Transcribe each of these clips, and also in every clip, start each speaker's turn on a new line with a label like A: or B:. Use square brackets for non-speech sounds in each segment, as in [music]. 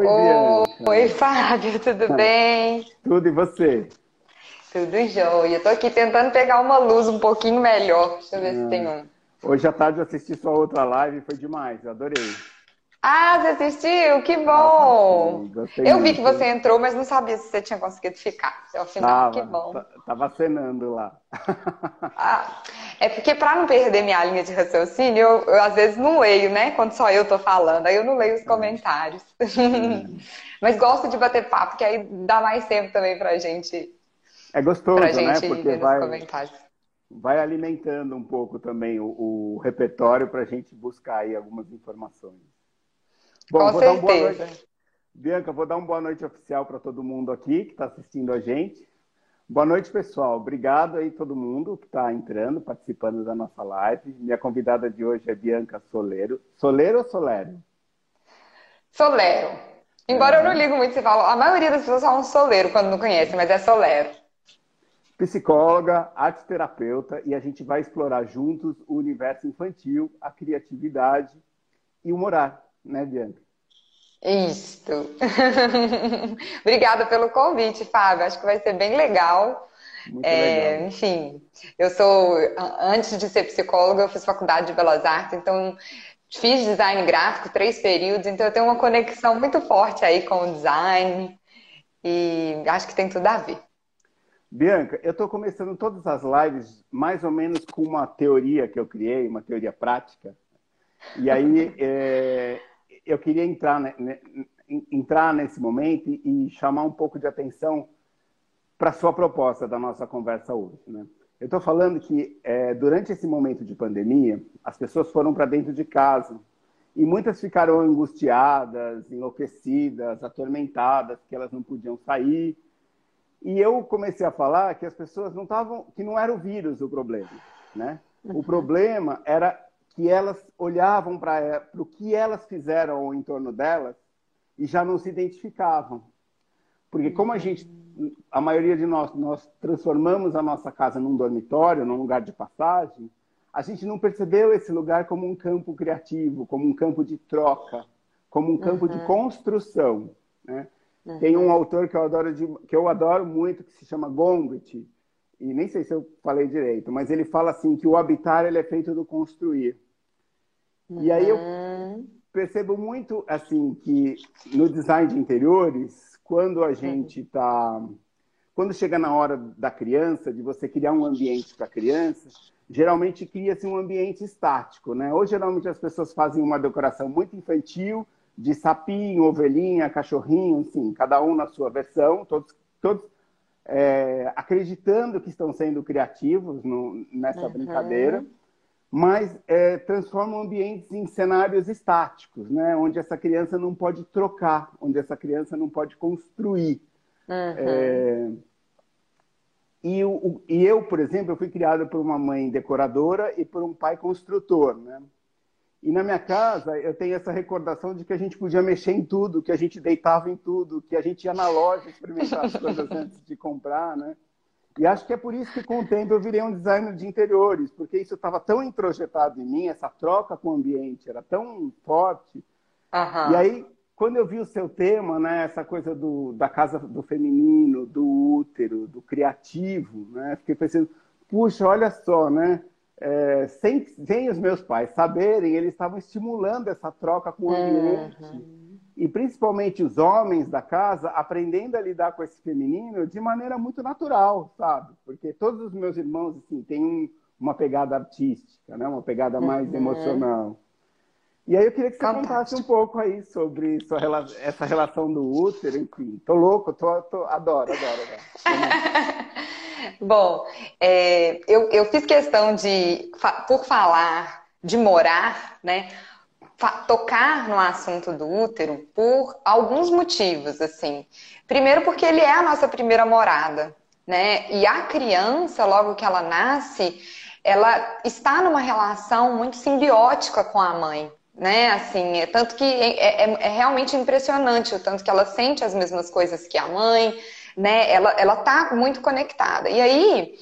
A: Oi, Bianca.
B: Oi, Fábio, tudo [laughs] bem?
A: Tudo e você?
B: Tudo jóia. Eu tô aqui tentando pegar uma luz um pouquinho melhor. Deixa eu ver se tem um.
A: Hoje à tarde eu assisti sua outra live foi demais, eu adorei.
B: Ah, você assistiu? Que bom!
A: Gostei
B: eu vi que você entrou, mas não sabia se você tinha conseguido ficar até o final.
A: Tava,
B: que bom.
A: ta- Tava cenando lá. [laughs]
B: Ah, é porque para não perder minha linha de raciocínio, eu, eu às vezes não leio, né? Quando só eu tô falando, aí eu não leio os comentários. [laughs] Mas gosto de bater papo, que aí dá mais tempo também pra gente,
A: É gostoso,
B: pra
A: né?
B: gente
A: Porque
B: ler nos
A: vai,
B: comentários.
A: vai alimentando um pouco também o, o repertório para a gente buscar aí algumas informações.
B: Com
A: vou dar uma boa
B: certeza.
A: noite. Bianca, vou dar uma boa noite oficial para todo mundo aqui que está assistindo a gente. Boa noite, pessoal. Obrigado aí todo mundo que está entrando, participando da nossa live. Minha convidada de hoje é Bianca Soleiro. Soleiro ou Solero?
B: Solero. Embora eu não ligo muito se fala, a maioria das pessoas falam soleiro quando não conhecem, mas é solero.
A: Psicóloga, arte terapeuta, e a gente vai explorar juntos o universo infantil, a criatividade e o morar, né, Bianca?
B: Isto. [laughs] Obrigada pelo convite, Fábio. Acho que vai ser bem legal.
A: Muito
B: É,
A: legal.
B: enfim, eu sou, antes de ser psicóloga, eu fiz faculdade de Belas Artes, então fiz design gráfico, três períodos, então eu tenho uma conexão muito forte aí com o design e acho que tem tudo a ver.
A: Bianca, eu estou começando todas as lives mais ou menos com uma teoria que eu criei, uma teoria prática. E aí [laughs] é, eu queria entrar, ne- entrar nesse momento e chamar um pouco de atenção para a sua proposta da nossa conversa hoje. Né? Eu estou falando que é, durante esse momento de pandemia, as pessoas foram para dentro de casa e muitas ficaram angustiadas, enlouquecidas, atormentadas, que elas não podiam sair. E eu comecei a falar que as pessoas não estavam, que não era o vírus o problema, né? O problema era que elas olhavam para o que elas fizeram em torno delas e já não se identificavam. Porque como a gente, a maioria de nós, nós transformamos a nossa casa num dormitório, num lugar de passagem, a gente não percebeu esse lugar como um campo criativo, como um campo de troca, como um campo de construção, né? Tem um autor que eu adoro de- que eu adoro muito que se chama Gombrich e nem sei se eu falei direito, mas ele fala assim que o habitar ele é feito do construir. E aí eu
B: Hum,
A: percebo muito assim que no design de interiores, quando a gente está, quando chega na hora da criança, de você criar um ambiente para a criança, geralmente cria-se um ambiente estático, né? Ou geralmente as pessoas fazem uma decoração muito infantil, de sapinho, ovelhinha, cachorrinho, assim, cada um na sua versão, todos, todos é, acreditando que estão sendo criativos no- nessa brincadeira mas é, transformam ambientes em cenários estáticos, né? onde essa criança não pode trocar, onde essa criança não pode construir. É, e, o- e eu, por exemplo, eu fui criado por uma mãe decoradora e por um pai construtor. Né? E na minha casa eu tenho essa recordação de que a gente podia mexer em tudo, que a gente deitava em tudo, que a gente ia na loja experimentar as coisas [laughs] antes de comprar, né? E acho que é por isso que com o tempo eu virei um designer de interiores, porque isso estava tão introjetado em mim, essa troca com o ambiente era tão forte.
B: aham.
A: E aí, quando eu vi o seu tema, né, essa coisa do, da casa do feminino, do útero, do criativo, né, fiquei pensando, puxa, olha só, né, é, sem, sem os meus pais saberem, eles estavam estimulando essa troca com o ambiente. E principalmente os homens da casa aprendendo a lidar com esse feminino de maneira muito natural, sabe? Porque todos os meus irmãos, assim, têm um- uma pegada artística, né? Uma pegada mais emocional. E aí eu queria que você
B: Fantástico.
A: contasse um pouco aí sobre rela- essa relação do útero, enfim. Tô louco, tô, tô- adoro, adoro, adoro. [laughs]
B: Bom, é, eu, eu fiz questão de, por falar de morar, né, tocar no assunto do útero por alguns motivos, assim. Primeiro porque ele é a nossa primeira morada, né? E a criança, logo que ela nasce, ela está numa relação muito simbiótica com a mãe, né? Assim, é tanto que é, é- é realmente impressionante o tanto que ela sente as mesmas coisas que a mãe, né? Ela, ela tá muito conectada. E aí,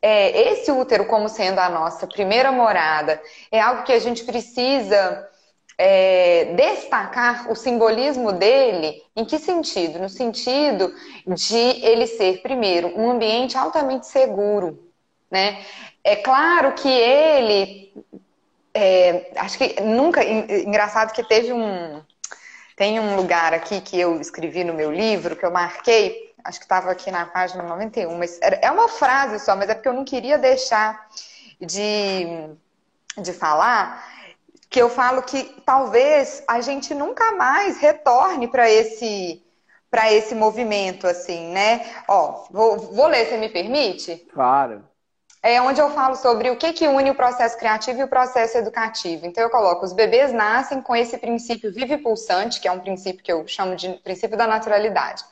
B: é, esse útero como sendo a nossa primeira morada é algo que a gente precisa é, destacar o simbolismo dele, em que sentido? No sentido de ele ser, primeiro, um ambiente altamente seguro. Né? É claro que ele. É, acho que nunca. Engraçado que teve um. Tem um lugar aqui que eu escrevi no meu livro, que eu marquei, acho que estava aqui na página 91, mas é uma frase só, mas é porque eu não queria deixar de, de falar que eu falo que talvez a gente nunca mais retorne para esse para esse movimento assim, né? Ó, vou, vou ler, você me permite?
A: Claro.
B: É onde eu falo sobre o que, que une o processo criativo e o processo educativo. Então eu coloco, os bebês nascem com esse princípio vive pulsante, que é um princípio que eu chamo de princípio da naturalidade.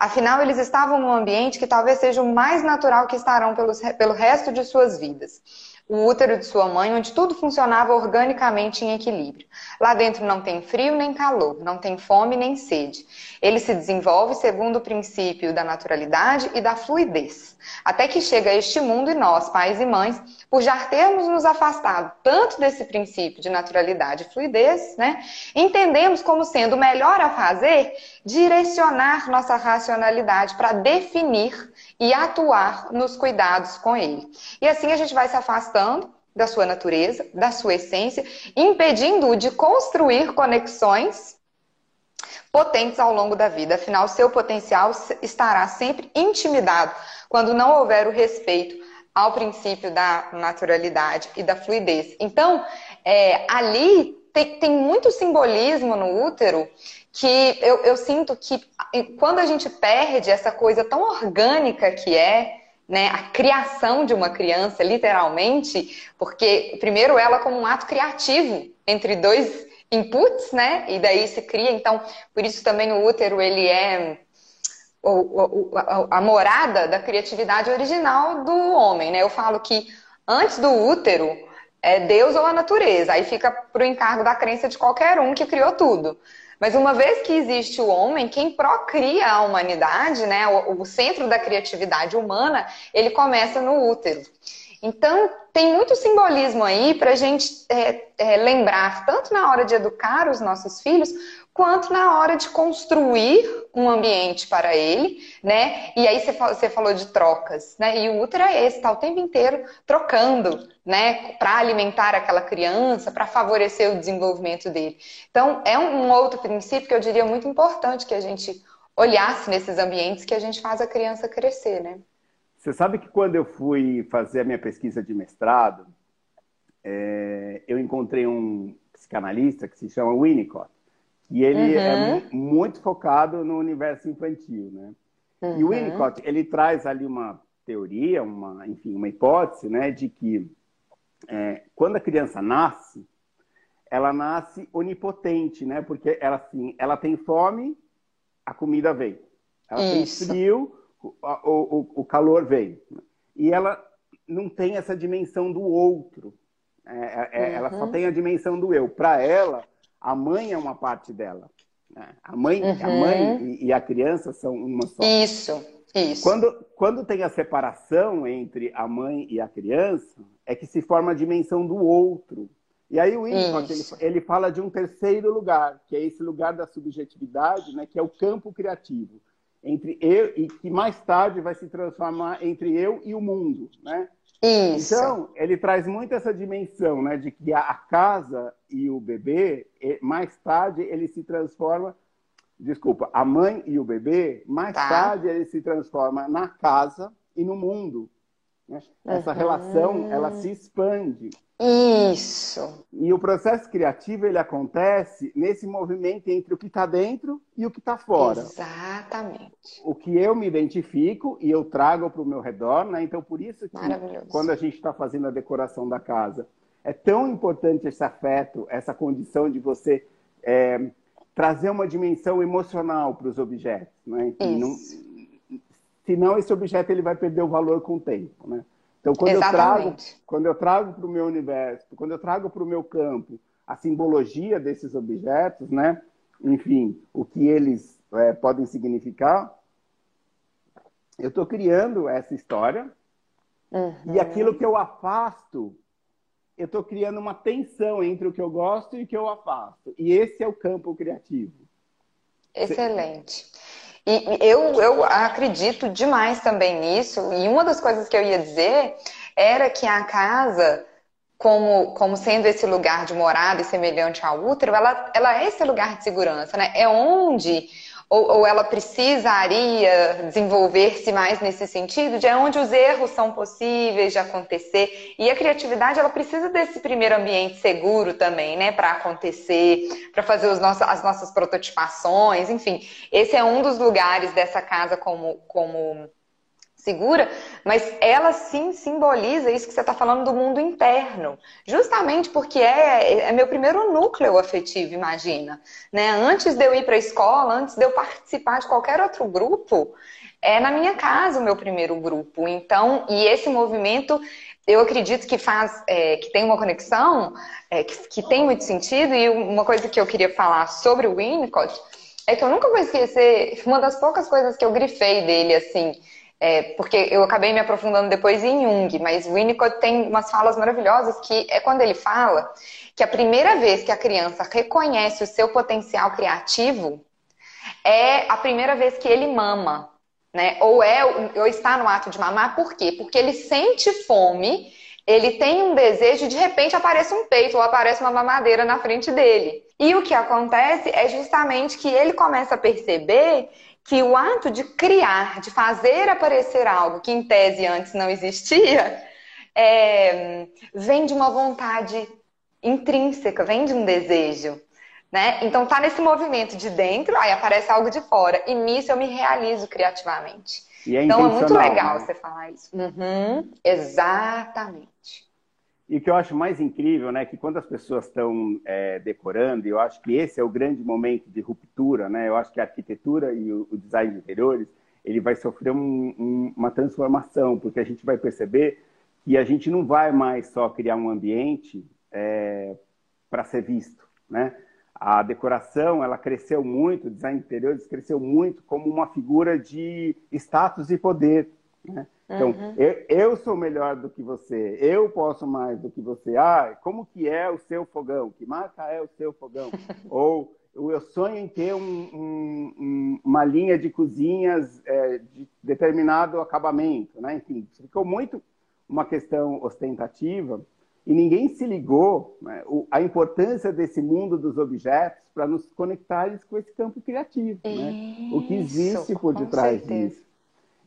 B: Afinal, eles estavam num ambiente que talvez seja o mais natural que estarão pelos, pelo resto de suas vidas o útero de sua mãe, onde tudo funcionava organicamente em equilíbrio. Lá dentro não tem frio nem calor, não tem fome nem sede. Ele se desenvolve segundo o princípio da naturalidade e da fluidez. Até que chega este mundo e nós, pais e mães, por já termos nos afastado tanto desse princípio de naturalidade e fluidez, né, entendemos como sendo melhor a fazer direcionar nossa racionalidade para definir e atuar nos cuidados com ele. E assim a gente vai se afastando da sua natureza, da sua essência, impedindo-o de construir conexões potentes ao longo da vida. Afinal, seu potencial estará sempre intimidado quando não houver o respeito ao princípio da naturalidade e da fluidez. Então, é, ali tem, tem muito simbolismo no útero que eu, eu sinto que quando a gente perde essa coisa tão orgânica que é né, a criação de uma criança, literalmente, porque primeiro ela como um ato criativo entre dois inputs, né, e daí se cria, então por isso também o útero ele é a morada da criatividade original do homem, né? Eu falo que antes do útero é Deus ou a natureza, aí fica para o encargo da crença de qualquer um que criou tudo. Mas uma vez que existe o homem, quem procria a humanidade, né, o, o centro da criatividade humana, ele começa no útero. Então, tem muito simbolismo aí para a gente é, é, lembrar, tanto na hora de educar os nossos filhos, quanto na hora de construir um ambiente para ele, né? E aí você falou de trocas, né? E o útero é esse, tá o tempo inteiro trocando, né? Para alimentar aquela criança, para favorecer o desenvolvimento dele. Então, é um outro princípio que eu diria muito importante que a gente olhasse nesses ambientes que a gente faz a criança crescer, né?
A: Você sabe que quando eu fui fazer a minha pesquisa de mestrado, é, eu encontrei um psicanalista que se chama Winnicott. E ele é uhum. é muito focado no universo infantil, né? Uhum. E o Winnicott, ele traz ali uma teoria, uma, enfim, uma hipótese, né, de que é, quando a criança nasce, ela nasce onipotente, né? Porque ela, assim, ela tem fome, a comida vem. Ela Isso. tem frio, o, o, o calor vem. E ela não tem essa dimensão do outro. É, é, uhum. Ela só uhum. tem a dimensão do eu. Para ela, a mãe é uma parte dela. Né? A mãe, uhum. a mãe e, a criança são uma só.
B: Isso, isso.
A: Quando, quando tem a separação entre a mãe e a criança, é que se forma a dimensão do outro. E aí o Winnicott, ele, ele fala de um terceiro lugar, que é esse lugar da subjetividade, né, que é o campo criativo entre eu e que mais tarde vai se transformar entre eu e o mundo, né?
B: Isso.
A: Então, ele traz muito essa dimensão, né, de que a casa e o bebê, mais tarde ele se transforma, desculpa, a mãe e o bebê, mais tá. tarde ele se transforma na casa e no mundo. Né? Essa uhum. relação, ela se expande.
B: Isso.
A: E o processo criativo ele acontece nesse movimento entre o que está dentro e o que está fora.
B: Exatamente.
A: O que eu me identifico e eu trago para o meu redor, né? Então por isso que quando a gente está fazendo a decoração da casa é tão importante esse afeto, essa condição de você é, trazer uma dimensão emocional para os objetos, né? Não, senão esse objeto ele vai perder o valor com o tempo, né? Então, quando Exatamente. eu trago, quando eu trago para o meu universo, quando eu trago para o meu campo a simbologia desses objetos, né? Enfim, o que eles é, podem significar, eu estou criando essa história uhum. e aquilo que eu afasto, eu estou criando uma tensão entre o que eu gosto e o que eu afasto. E esse é o campo criativo.
B: Excelente. E eu, eu acredito demais também nisso. E uma das coisas que eu ia dizer era que a casa, como, como sendo esse lugar de morada e semelhante ao útero, ela, ela é esse lugar de segurança, né? É onde ou, ou ela precisaria desenvolver-se mais nesse sentido, de onde os erros são possíveis de acontecer. E a criatividade, ela precisa desse primeiro ambiente seguro também, né, para acontecer, para fazer os nossos, as nossas prototipações, enfim. Esse é um dos lugares dessa casa como, como segura, mas ela sim simboliza isso que você está falando do mundo interno, justamente porque é, é meu primeiro núcleo afetivo, imagina. Né? Antes de eu ir para a escola, antes de eu participar de qualquer outro grupo, é na minha casa o meu primeiro grupo. Então, e esse movimento eu acredito que faz, é, que tem uma conexão, é, que, que, tem muito sentido, e uma coisa que eu queria falar sobre o Winnicott é que eu nunca vou esquecer, uma das poucas coisas que eu grifei dele, assim, é, porque eu acabei me aprofundando depois em Jung, mas o Winnicott tem umas falas maravilhosas que é quando ele fala que a primeira vez que a criança reconhece o seu potencial criativo é a primeira vez que ele mama, né? Ou é ou está no ato de mamar, por quê? Porque ele sente fome, ele tem um desejo e de repente aparece um peito ou aparece uma mamadeira na frente dele. E o que acontece é justamente que ele começa a perceber que o ato de criar, de fazer aparecer algo que em tese antes não existia, é, vem de uma vontade intrínseca, vem de um desejo. Né? Então tá nesse movimento de dentro, aí aparece algo de fora. E nisso eu me realizo criativamente.
A: É
B: então é muito legal né? você falar isso. Uhum, exatamente.
A: E o que eu acho mais incrível, né, que quando as pessoas estão é, decorando, eu acho que esse é o grande momento de ruptura, né, eu acho que a arquitetura e o, o design de interiores, ele vai sofrer um, um, uma transformação, porque a gente vai perceber que a gente não vai mais só criar um ambiente é, para ser visto, né? A decoração, ela cresceu muito, o design de interiores cresceu muito como uma figura de status e poder, né? Então, uhum. eu, eu, sou melhor do que você, eu posso mais do que você. Ah, como que é o seu fogão? Que marca é o seu fogão? [laughs] Ou eu sonho em ter um, um, uma linha de cozinhas é, de determinado acabamento, né? Enfim, ficou muito uma questão ostentativa e ninguém se ligou né, a importância desse mundo dos objetos para nos conectar com esse campo criativo, né? O que existe por detrás disso.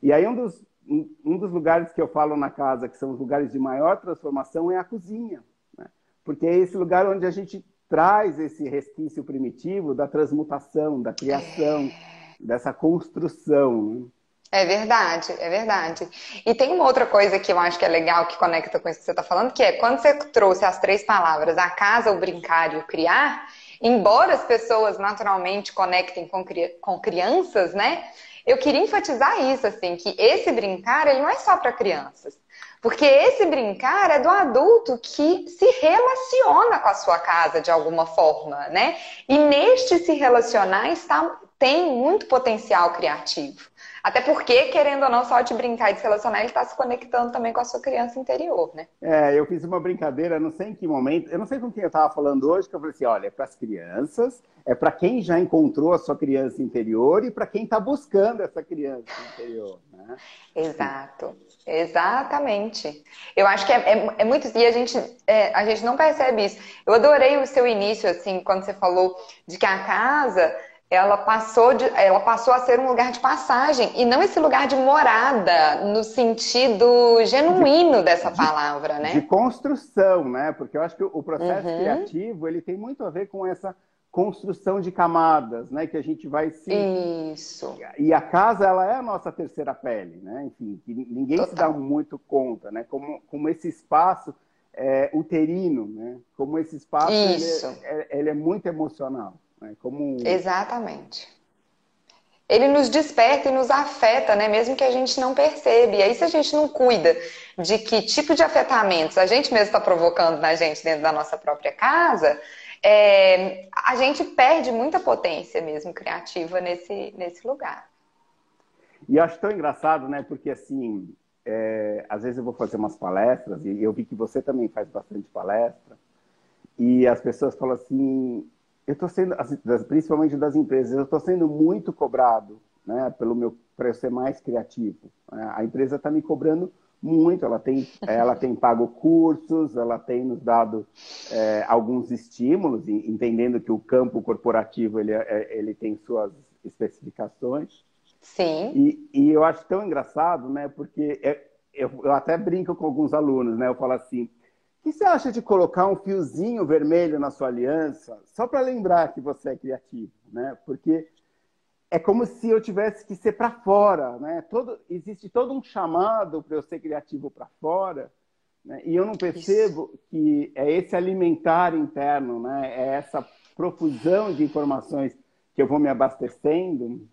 A: E aí um dos um dos lugares que eu falo na casa que são os lugares de maior transformação é a cozinha, né? porque é esse lugar onde a gente traz esse resquício primitivo da transmutação, da criação, dessa construção. Né?
B: É verdade, é verdade. E tem uma outra coisa que eu acho que é legal, que conecta com isso que você está falando, que é quando você trouxe as três palavras, a casa, o brincar e o criar, embora as pessoas naturalmente conectem com, com crianças, né? Eu queria enfatizar isso, assim, que esse brincar, ele não é só para crianças. Porque esse brincar é do adulto que se relaciona com a sua casa de alguma forma, né? E neste se relacionar está, tem muito potencial criativo. Até porque, querendo ou não, só de brincar e de se relacionar, ele está se conectando também com a sua criança interior, né?
A: É, eu fiz uma brincadeira, não sei em que momento, eu não sei com quem eu estava falando hoje, que eu falei assim, olha, é para as crianças, é para quem já encontrou a sua criança interior e para quem está buscando essa criança interior, né?
B: Exato, exatamente. Eu acho que é, é, é muito, e a gente, é, a gente não percebe isso. Eu adorei o seu início, assim, quando você falou de que a casa ela passou, de, ela passou a ser um lugar de passagem e não esse lugar de morada no sentido genuíno de, dessa palavra, né?
A: De construção, né? Porque eu acho que o processo uhum. criativo ele tem muito a ver com essa construção de camadas, né? Que a gente vai se
B: isso
A: e a casa ela é a nossa terceira pele, né? Enfim, que ninguém Total. se dá muito conta, né? Como como esse espaço é, uterino, né? Como esse espaço ele é, ele é muito emocional. Né? Como...
B: Exatamente. Ele nos desperta e nos afeta, né? Mesmo que a gente não perceba. E aí, se a gente não cuida de que tipo de afetamentos a gente mesmo está provocando na gente dentro da nossa própria casa, é, a gente perde muita potência mesmo criativa nesse, nesse lugar.
A: E acho tão engraçado, né? Porque assim, é, às vezes eu vou fazer umas palestras, e eu vi que você também faz bastante palestra, e as pessoas falam assim, eu estou sendo, principalmente das empresas, eu estou sendo muito cobrado, né, pelo meu, para eu ser mais criativo. A empresa está me cobrando muito, ela tem, [laughs] ela tem pago cursos, ela tem nos dado é, alguns estímulos, entendendo que o campo corporativo ele, é, ele tem suas especificações.
B: Sim.
A: E, e eu acho tão engraçado, né? Porque é, eu, eu até brinco com alguns alunos, né? Eu falo assim: que você acha de colocar um fiozinho vermelho na sua aliança só para lembrar que você é criativo, né? Porque é como se eu tivesse que ser para fora, né? Todo, existe todo um chamado para eu ser criativo para fora, né? e eu não percebo Isso. que é esse alimentar interno, né? É essa profusão de informações que eu vou me abastecendo,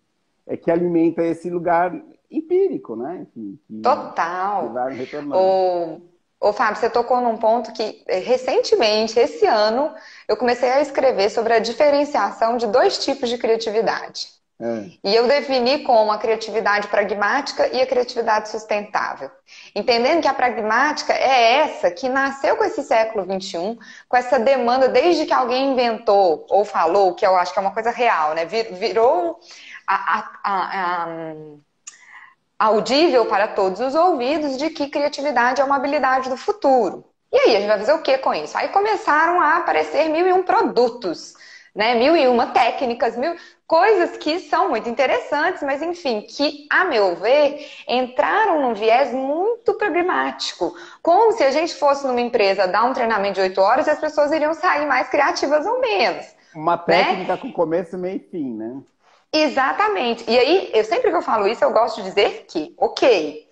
A: é que alimenta esse lugar empírico, né? Que,
B: que Total. O, o Fábio, você tocou num ponto que eh, recentemente, esse ano, eu comecei a escrever sobre a diferenciação de dois tipos de criatividade. É. E eu defini como a criatividade pragmática e a criatividade sustentável. Entendendo que a pragmática é essa que nasceu com esse século XXI, com essa demanda desde que alguém inventou ou falou, que eu acho que é uma coisa real, né? Virou a, a, a, audível para todos os ouvidos de que criatividade é uma habilidade do futuro. E aí, a gente vai fazer o que com isso? Aí começaram a aparecer mil e um produtos né? Mil e uma técnicas, mil coisas que são muito interessantes, mas enfim, que, a meu ver, entraram num viés muito pragmático. Como se a gente fosse numa empresa dar um treinamento de oito horas e as pessoas iriam sair mais criativas ou menos.
A: Uma né? técnica né? com começo, meio e fim, né?
B: Exatamente. E aí, eu sempre que eu falo isso, eu gosto de dizer que, ok,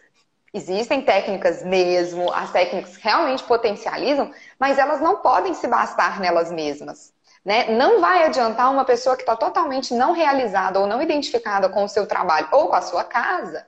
B: existem técnicas mesmo, as técnicas realmente potencializam, mas elas não podem se bastar nelas mesmas. Né? Não vai adiantar uma pessoa que está totalmente não realizada ou não identificada com o seu trabalho ou com a sua casa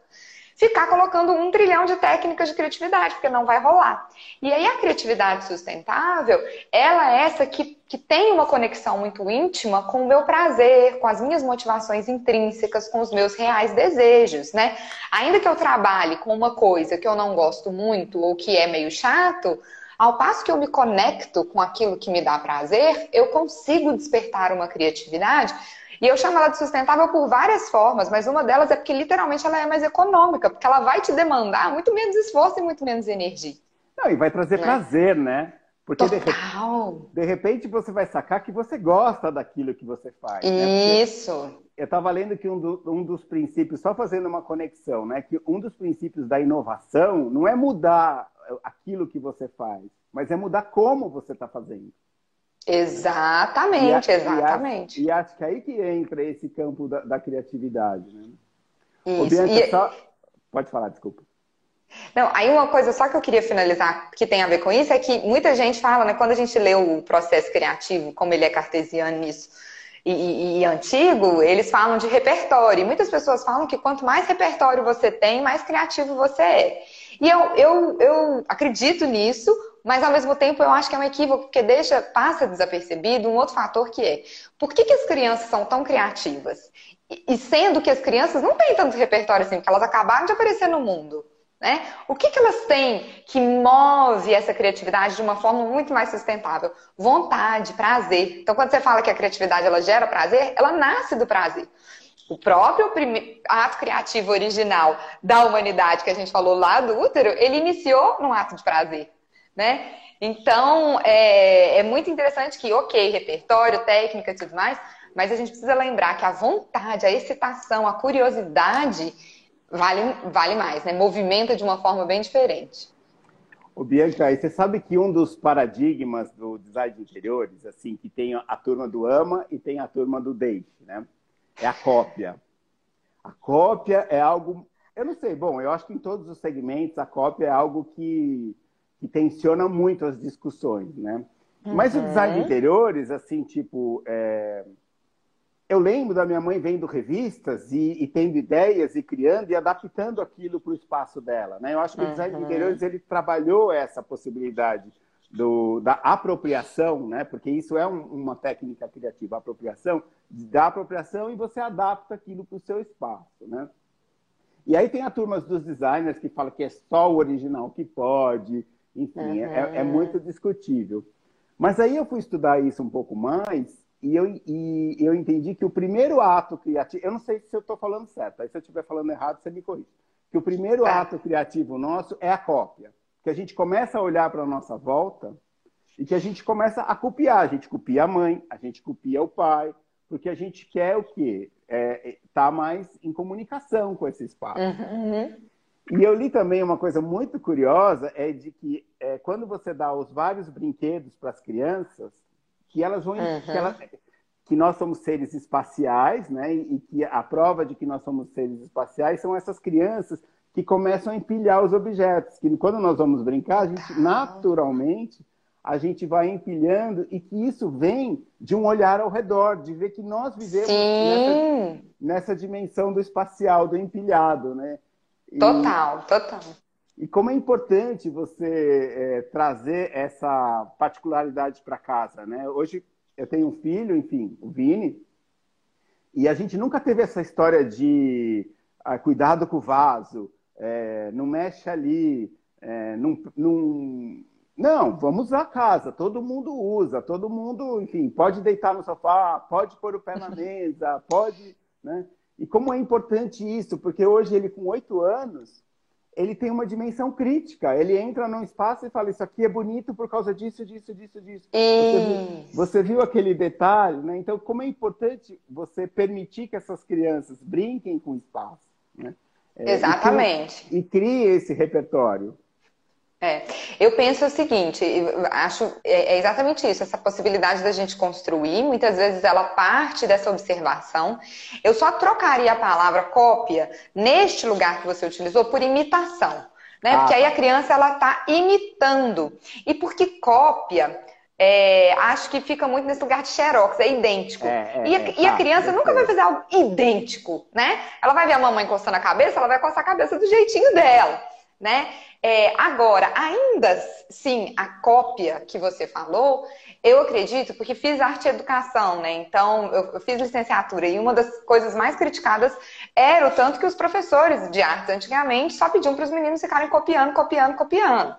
B: ficar colocando um trilhão de técnicas de criatividade, porque não vai rolar. E aí a criatividade sustentável, ela é essa que, que tem uma conexão muito íntima com o meu prazer, com as minhas motivações intrínsecas, com os meus reais desejos, né? Ainda que eu trabalhe com uma coisa que eu não gosto muito ou que é meio chato, ao passo que eu me conecto com aquilo que me dá prazer, eu consigo despertar uma criatividade. E eu chamo ela de sustentável por várias formas, mas uma delas é porque literalmente ela é mais econômica, porque ela vai te demandar muito menos esforço e muito menos energia.
A: Não, e vai trazer né? prazer, né? Porque de repente, de repente, você vai sacar que você gosta daquilo que você faz.
B: Né? Isso.
A: Né? Eu estava lendo que um, do, um, dos princípios, só fazendo uma conexão, né? Que um dos princípios da inovação não é mudar aquilo que você faz, mas é mudar como você está fazendo.
B: Exatamente, e, exatamente.
A: E acho, que é aí que entra esse campo da, da criatividade, né? Isso. Bianca, e... só... Pode falar, desculpa.
B: Não, aí uma coisa só que eu queria finalizar que tem a ver com isso é que muita gente fala, né, quando a gente lê o processo criativo, como ele é cartesiano nisso, e, e, e, antigo, eles falam de repertório. E muitas pessoas falam que quanto mais repertório você tem, mais criativo você é. E eu, eu, eu acredito nisso, mas ao mesmo tempo eu acho que é um equívoco, porque deixa, passa desapercebido um outro fator que é por que, que as crianças são tão criativas? E, e sendo que as crianças não têm tanto repertório assim, porque elas acabaram de aparecer no mundo. Né? O que, que elas têm que move essa criatividade de uma forma muito mais sustentável? Vontade, prazer. Então, quando você fala que a criatividade ela gera prazer, ela nasce do prazer. O próprio ato criativo original da humanidade que a gente falou lá do útero, ele iniciou num ato de prazer, né? Então, é, é muito interessante que, ok, repertório, técnica e tudo mais, mas a gente precisa lembrar que a vontade, a excitação, a curiosidade vale, vale mais, né? Movimenta de uma forma bem diferente.
A: O Bianca, você sabe que um dos paradigmas do design de interiores, assim, que tem a turma do ama e tem a turma do deixe, né? É a cópia. A cópia é algo. Eu não sei, bom, eu acho que em todos os segmentos a cópia é algo que, que tensiona muito as discussões, né? Uhum. Mas o design de interiores, assim, tipo. É... Eu lembro da minha mãe vendo revistas e, e, tendo ideias e criando e adaptando aquilo para o espaço dela. Né? Eu acho que o design de interiores ele trabalhou essa possibilidade do, da apropriação, né? porque isso é um, uma técnica criativa, apropriação, da apropriação e você adapta aquilo para o seu espaço. Né? E aí tem a turma dos designers que fala que é só o original que pode, enfim, uhum. é, é, muito discutível. Mas aí eu fui estudar isso um pouco mais e eu, e eu entendi que o primeiro ato criativo, eu não sei se eu estou falando certo, aí se eu estiver falando errado, você me corrige. Que o primeiro é. ato criativo nosso é a cópia. Que a gente começa a olhar para a nossa volta e que a gente começa a copiar. A gente copia a mãe, a gente copia o pai, porque a gente quer o quê? É, tá mais em comunicação com esse espaço. Uhum. E eu li também uma coisa muito curiosa, é de que é, quando você dá os vários brinquedos para as crianças, que elas vão... Uhum. Que, ela, que nós somos seres espaciais, né? E que a prova de que nós somos seres espaciais são essas crianças que começam a empilhar os objetos. Que quando nós vamos brincar, a gente naturalmente a gente vai empilhando e que isso vem de um olhar ao redor, de ver que nós vivemos nessa, nessa, dimensão do espacial, do empilhado, né?
B: E, total, total.
A: E como é importante você é, trazer essa particularidade para casa, né? Hoje eu tenho um filho, enfim, o Vini, e a gente nunca teve essa história de ah, cuidado com o vaso, é, não mexe ali, é, não, não não, vamos à casa, todo mundo usa, todo mundo, enfim, pode deitar no sofá, pode pôr o pé na [laughs] mesa, pode, né? E como é importante isso, porque hoje ele com oito anos, ele tem uma dimensão crítica. Ele entra num espaço e fala, isso aqui é bonito por causa disso, disso, disso, disso. Você viu, você viu, aquele detalhe, né? Então, como é importante você permitir que essas crianças brinquem com o espaço, né?
B: É, Exatamente.
A: E, crie esse repertório.
B: É, eu penso o seguinte, acho é, é exatamente isso, essa possibilidade da gente construir, muitas vezes ela parte dessa observação. Eu só trocaria a palavra cópia neste lugar que você utilizou por imitação, né? Ah, Porque aí a criança ela está imitando. E porque cópia, é, acho que fica muito nesse lugar de xerox, é idêntico. É, é, e, a, é, e, a, tá, criança nunca vai fazer algo idêntico, né? Ela vai ver a mamãe encostando a cabeça, ela vai coçar a cabeça do jeitinho dela, né? É, agora, ainda sim, a cópia que você falou, eu acredito, porque fiz arte e educação, né? Então, eu, eu, fiz licenciatura e uma das coisas mais criticadas era o tanto que os professores de artes antigamente só pediam para os meninos ficarem copiando, copiando, copiando.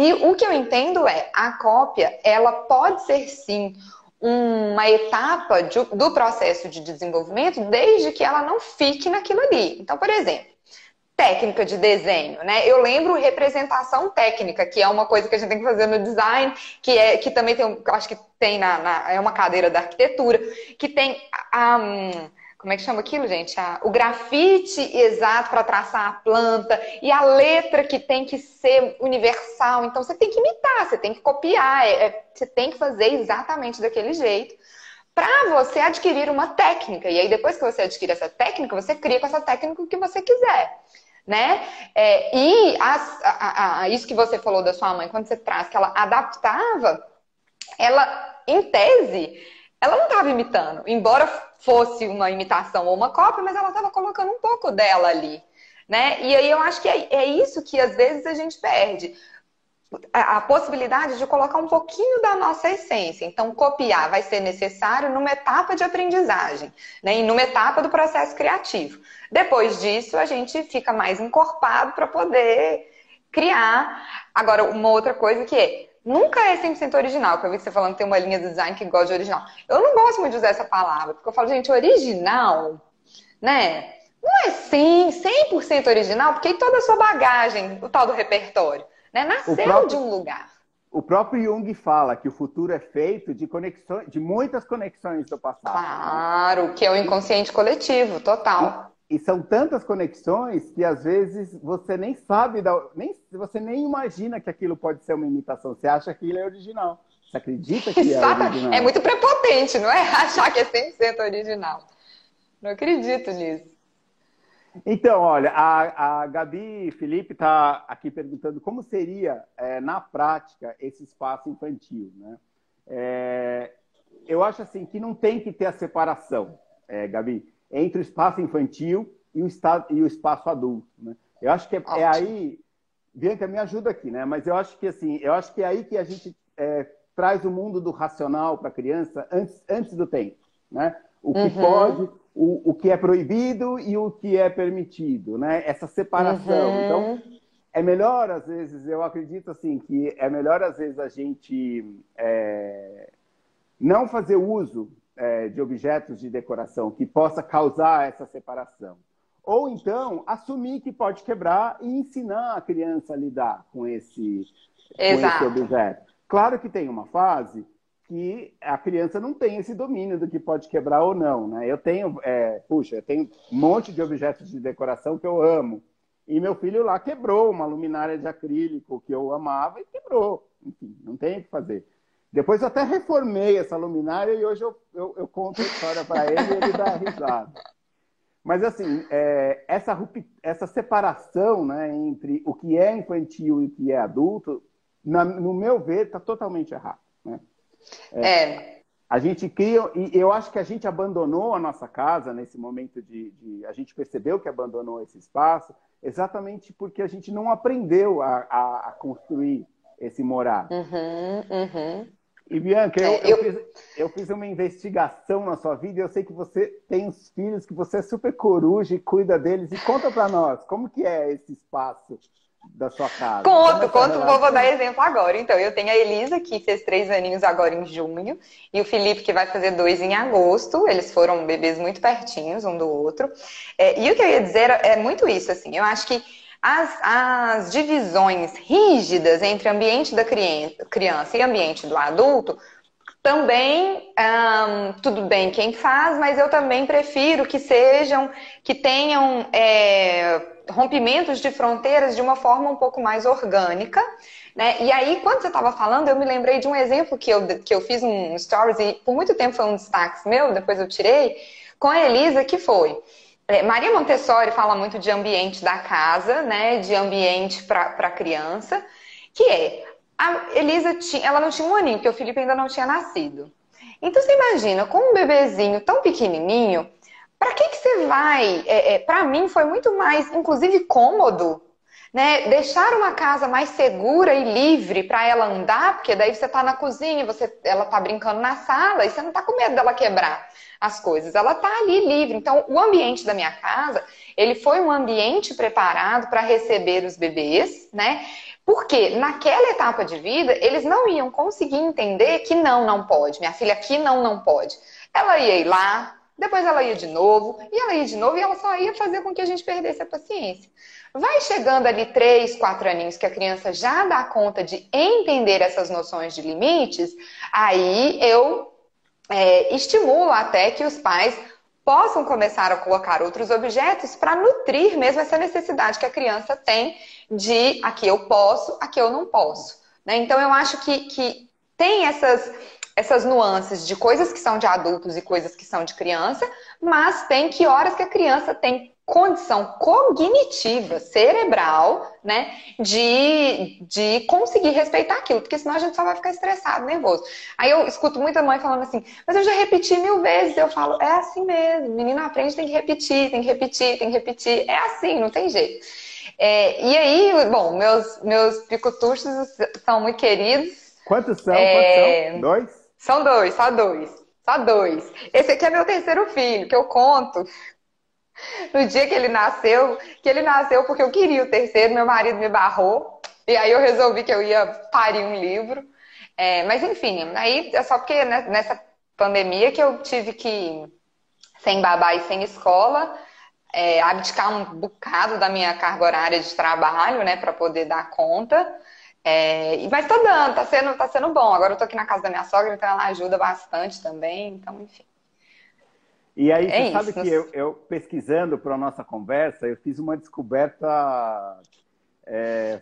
B: E o que eu entendo é, a cópia, ela pode ser sim uma etapa de, do processo de desenvolvimento, desde que ela não fique naquilo ali. Então, por exemplo, técnica de desenho, né? Eu lembro representação técnica, que é uma coisa que a gente tem que fazer no design, que é que também tem, acho que tem na, na é uma cadeira da arquitetura, que tem a, um, como é que chama aquilo, gente? A, o grafite exato para traçar a planta e a letra que tem que ser universal. Então você tem que imitar, você tem que copiar, é, é, você tem que fazer exatamente daquele jeito para você adquirir uma técnica. E aí depois que você adquire essa técnica, você cria com essa técnica o que você quiser né? É, e as, a, a, isso que você falou da sua mãe, quando você traz que ela adaptava, ela, em tese, ela não estava imitando, embora fosse uma imitação ou uma cópia, mas ela estava colocando um pouco dela ali, né? E aí eu acho que é, é isso que às vezes a gente perde a, possibilidade de colocar um pouquinho da nossa essência. Então, copiar vai ser necessário numa etapa de aprendizagem, né? E numa etapa do processo criativo. Depois disso, a gente fica mais encorpado para poder criar. Agora, uma outra coisa que é, nunca é 100% original, que eu vi você falando que tem uma linha do design que gosta de original. Eu não gosto muito de usar essa palavra, porque eu falo, gente, original, né? Não é sim 100% original, porque toda a sua bagagem, o tal do repertório. Né? Nasceu próprio, de um lugar.
A: O próprio Jung fala que o futuro é feito de conexões, de muitas conexões do passado.
B: Claro, que é o inconsciente coletivo, total.
A: E, são tantas conexões que às vezes você nem sabe, da, nem, você nem imagina que aquilo pode ser uma imitação. Você acha que aquilo é original. Você acredita que é original.
B: É muito prepotente, não é? [laughs] Achar que é 100% original. Não acredito nisso.
A: Então, olha, a, a Gabi Felipe está aqui perguntando como seria, é, na prática, esse espaço infantil. Né? É, eu acho assim que não tem que ter a separação, é, Gabi, entre o espaço infantil e o, estado, e o espaço adulto. Né? Eu acho que é, é, aí. Bianca, me ajuda aqui, né? Mas eu acho que assim, eu acho que é aí que a gente é, traz o mundo do racional para a criança antes, antes do tempo. Né? O que uhum. pode o, o que é proibido e o que é permitido, né? Essa separação. Uhum. Então, é melhor, às vezes, eu acredito assim, que é melhor, às vezes, a gente é, não fazer uso é, de objetos de decoração que possa causar essa separação. Ou então, assumir que pode quebrar e ensinar a criança a lidar com esse, com esse objeto. Claro que tem uma fase que a criança não tem esse domínio do que pode quebrar ou não, né? Eu tenho, é, puxa, eu tenho um monte de objetos de decoração que eu amo. E meu filho lá quebrou uma luminária de acrílico que eu amava e quebrou. Enfim, não tem o que fazer. Depois eu até reformei essa luminária e hoje eu, eu, eu conto a história para ele e ele dá risada. Mas, assim, é, essa, essa separação né, entre o que é infantil e o que é adulto, na, no meu ver, está totalmente errado. Né?
B: É, é.
A: A gente cria, e eu acho que a gente abandonou a nossa casa nesse momento de, de, A gente percebeu que abandonou esse espaço, exatamente porque a gente não aprendeu a, a, a construir esse morar.
B: Uhum, uhum.
A: E Bianca, eu, é, eu... Eu, fiz, eu, fiz, uma investigação na sua vida e eu sei que você tem os filhos, que você é super coruja e cuida deles. E conta para nós, como que é esse espaço da sua casa?
B: Conto, é conto, vou, vou, dar exemplo agora. Então, eu tenho a Elisa, que fez três aninhos agora em junho, e o Felipe, que vai fazer dois em agosto. Eles foram bebês muito pertinhos um do outro. É, e o que eu ia dizer é muito isso, assim, eu acho que as, as divisões rígidas entre ambiente da criança e ambiente do adulto também tudo bem quem faz, mas eu também prefiro que sejam, que tenham é, rompimentos de fronteiras de uma forma um pouco mais orgânica. Né? E aí, quando você estava falando, eu me lembrei de um exemplo que eu, que eu fiz um stories e por muito tempo foi um destaque meu, depois eu tirei, com a Elisa, que foi. É, Maria Montessori fala muito de ambiente da casa, né? De ambiente para a criança, que é a Elisa tinha, ela não tinha um aninho, porque o Felipe ainda não tinha nascido. Então você imagina, com um bebezinho tão pequenininho, para que, que você vai? É, é, para mim foi muito mais, inclusive, cômodo, né? Deixar uma casa mais segura e livre para ela andar, porque daí você está na cozinha, você, ela está brincando na sala e você não está com medo dela quebrar as coisas. Ela está ali livre. Então, o ambiente da minha casa, ele foi um ambiente preparado para receber os bebês, né? Porque naquela etapa de vida, eles não iam conseguir entender que não, não pode. Minha filha aqui não, não pode. Ela ia ir lá, depois ela ia de novo, e ela ia de novo, e ela só ia fazer com que a gente perdesse a paciência. Vai chegando ali três, quatro aninhos que a criança já dá conta de entender essas noções de limites, aí eu é, estimulo até que os pais possam começar a colocar outros objetos para nutrir mesmo essa necessidade que a criança tem de aqui eu posso, aqui eu não posso. Né? Então eu acho que, que tem essas, essas nuances de coisas que são de adultos e coisas que são de criança, mas tem que horas que a criança tem condição cognitiva, cerebral, né, de, de conseguir respeitar aquilo, porque senão a gente só vai ficar estressado, nervoso. Aí eu escuto muita mãe falando assim, mas eu já repeti mil vezes, eu falo, é assim mesmo, menino aprende, tem que repetir, tem que repetir, tem que repetir, é assim, não tem jeito. É, e aí, bom, meus, meus picotuchos são muito queridos.
A: Quantos são? É, Quantos são? Dois?
B: São dois, só dois. Só dois. Esse aqui é meu terceiro filho, que eu conto no dia que ele nasceu, que ele nasceu porque eu queria o terceiro, meu marido me barrou, e aí eu resolvi que eu ia parir um livro. É, mas enfim, aí é só porque nessa pandemia que eu tive que, sem babá e sem escola, é, abdicar um bocado da minha carga horária de trabalho, né, para poder dar conta. É, mas tá dando, tá sendo, tá sendo bom. Agora eu tô aqui na casa da minha sogra, então ela ajuda bastante também, então enfim.
A: E aí, é você sabe que eu, eu pesquisando para a nossa conversa, eu fiz uma descoberta, é,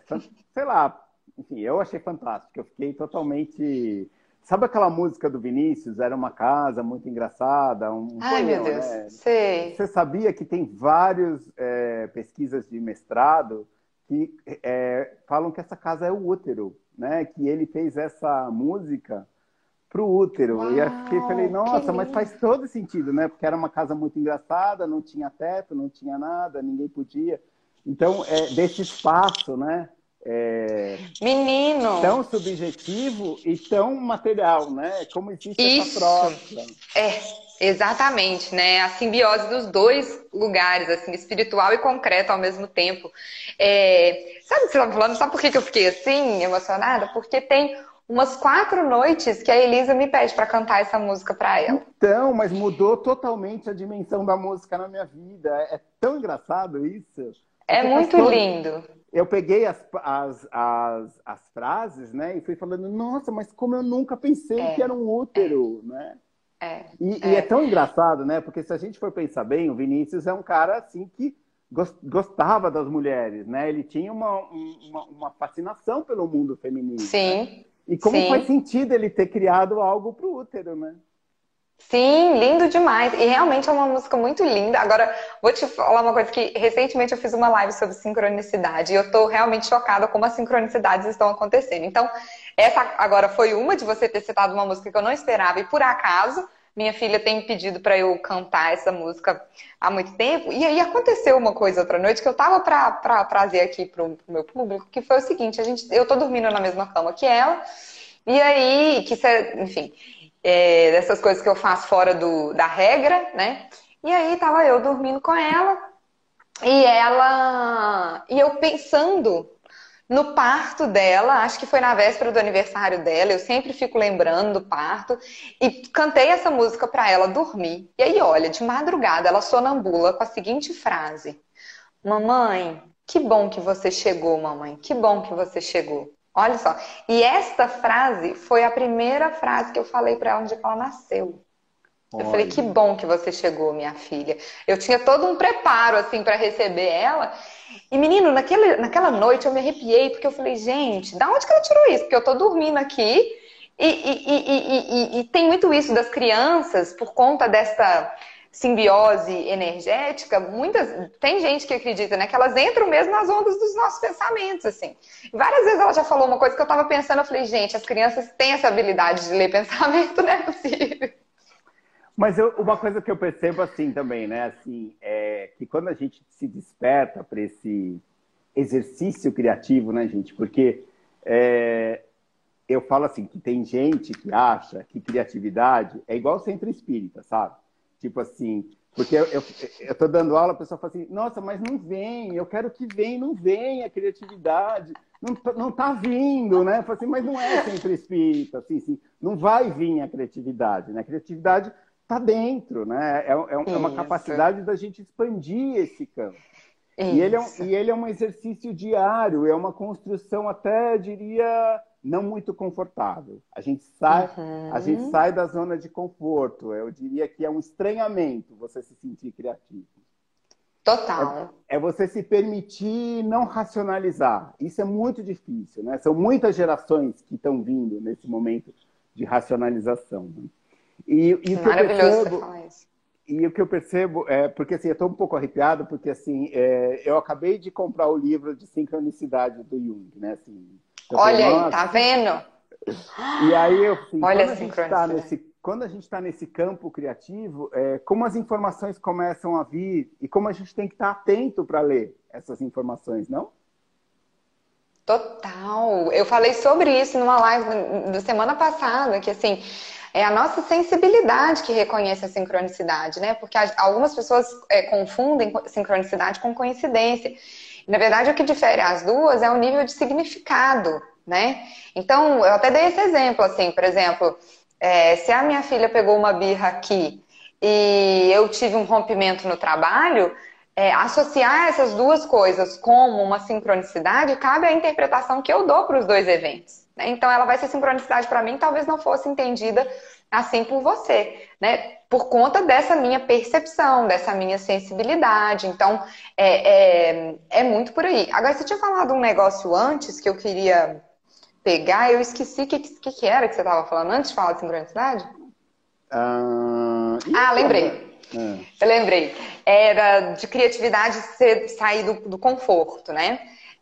A: sei lá, enfim, eu achei fantástico. Eu fiquei totalmente. Sabe aquela música do Vinícius? Era uma casa muito engraçada. Um
B: Ai, meu Deus, né? sei.
A: Você sabia que tem várias é, pesquisas de mestrado que é, falam que essa casa é o útero, né? Que ele fez essa música para o útero. Uau, e eu fiquei, falei, nossa, mas faz todo sentido, né? Porque era uma casa muito engraçada, não tinha teto, não tinha nada, ninguém podia. Então, é, desse espaço, né? É,
B: Menino!
A: Tão subjetivo e tão material, né? Como existe
B: Isso.
A: essa troca.
B: É, Exatamente, né? A simbiose dos dois lugares, assim, espiritual e concreto ao mesmo tempo. É... Sabe o que você estava falando? Sabe por que eu fiquei assim, emocionada? Porque tem umas quatro noites que a Elisa me pede para cantar essa música para ela.
A: Então, mas mudou totalmente a dimensão da música na minha vida. É tão engraçado isso.
B: É muito lindo.
A: Eu peguei as, as, as, as, frases, né, e fui falando, nossa, mas como eu nunca pensei é. que era um útero, é. né?
B: É.
A: E, é. e é tão engraçado, né? Porque se a gente for pensar bem, o Vinícius é um cara assim que gostava das mulheres, né? Ele tinha uma, uma, uma fascinação pelo mundo feminino.
B: Sim.
A: Né? E como
B: Sim.
A: faz sentido ele ter criado algo para o útero, né?
B: Sim, lindo demais. E realmente é uma música muito linda. Agora, vou te falar uma coisa que recentemente eu fiz uma live sobre sincronicidade e eu tô realmente chocada como as sincronicidades estão acontecendo. Então, essa agora foi uma de você ter citado uma música que eu não esperava e por acaso minha filha tem pedido para eu cantar essa música há muito tempo. E aí aconteceu uma coisa outra noite que eu tava para trazer aqui pro, pro meu público, que foi o seguinte, a gente, eu tô dormindo na mesma cama que ela. E aí, que enfim, é, dessas coisas que eu faço fora do, da regra, né? E aí tava eu dormindo com ela e ela e eu pensando no parto dela, acho que foi na véspera do aniversário dela, eu sempre fico lembrando do parto e cantei essa música para ela dormir. E aí, olha, de madrugada ela sonambula com a seguinte frase: Mamãe, que bom que você chegou, mamãe. Que bom que você chegou. Olha só. E esta frase foi a primeira frase que eu falei para ela dia que ela nasceu. Eu Olha. falei, que bom que você chegou, minha filha. Eu tinha todo um preparo, assim, para receber ela. E, menino, naquele, naquela noite eu me arrepiei, porque eu falei, gente, da onde que ela tirou isso? Porque eu tô dormindo aqui e, e, e, e tem muito isso das crianças, por conta dessa simbiose energética, muitas tem gente que acredita, né, que elas entram mesmo nas ondas dos nossos pensamentos, assim. Várias vezes ela já falou uma coisa que eu estava pensando, eu falei, gente, as crianças têm essa habilidade de ler [laughs] pensamento, não é possível.
A: Mas eu, uma coisa que eu percebo assim também, né, assim, é que quando a gente se desperta para esse exercício criativo, né, gente, porque é, eu falo assim que tem gente que acha que criatividade é igual centro espírita, sabe? Tipo assim, porque eu, eu, eu tô dando aula, a pessoa fala assim, nossa, mas não vem, eu quero que venha, não vem a criatividade, não, tá, não tá vindo, né? Eu falo assim, mas não é sempre espírita, assim, assim, não vai vir a criatividade, né? A criatividade tá dentro, né? É, é, é uma capacidade da gente expandir esse campo. E ele, é um, e ele é um exercício diário, é uma construção até, diria, não muito confortável. A gente sai, uhum. a gente sai da zona de conforto. Eu diria que é um estranhamento você se sentir criativo.
B: Total.
A: É, é, você se permitir não racionalizar. Isso é muito difícil, né? São muitas gerações que estão vindo nesse momento de racionalização. Né? E, e o que eu percebo, e o que eu percebo é porque assim eu estou um pouco arrepiado porque assim é, eu acabei de comprar o livro de sincronicidade do Jung, né? Assim,
B: Olha aí, tá vendo?
A: E aí, eu, assim, Olha quando, a gente tá nesse, quando a gente está nesse campo criativo, é, como as informações começam a vir e como a gente tem que estar tá atento para ler essas informações, não?
B: Total. Eu falei sobre isso numa live da semana passada, que assim, é a nossa sensibilidade que reconhece a sincronicidade, né? Porque algumas pessoas é, confundem sincronicidade com coincidência. Na verdade, o que difere as duas é o nível de significado, né? Então, eu até dei esse exemplo, assim, por exemplo, é, se a minha filha pegou uma birra aqui e eu tive um rompimento no trabalho, é, associar essas duas coisas como uma sincronicidade cabe à interpretação que eu dou para os dois eventos. Né? Então, ela vai ser sincronicidade para mim, talvez não fosse entendida assim por você, né? Por conta dessa minha percepção, dessa minha sensibilidade. Então, é, é, é muito por aí. Agora, você tinha falado um negócio antes que eu queria pegar, eu esqueci o que, que, que, era que você estava falando antes de falar de sincronicidade?
A: Uh...
B: Ah, lembrei. Uh. Eu lembrei. Era de criatividade ser, sair do, do conforto, né?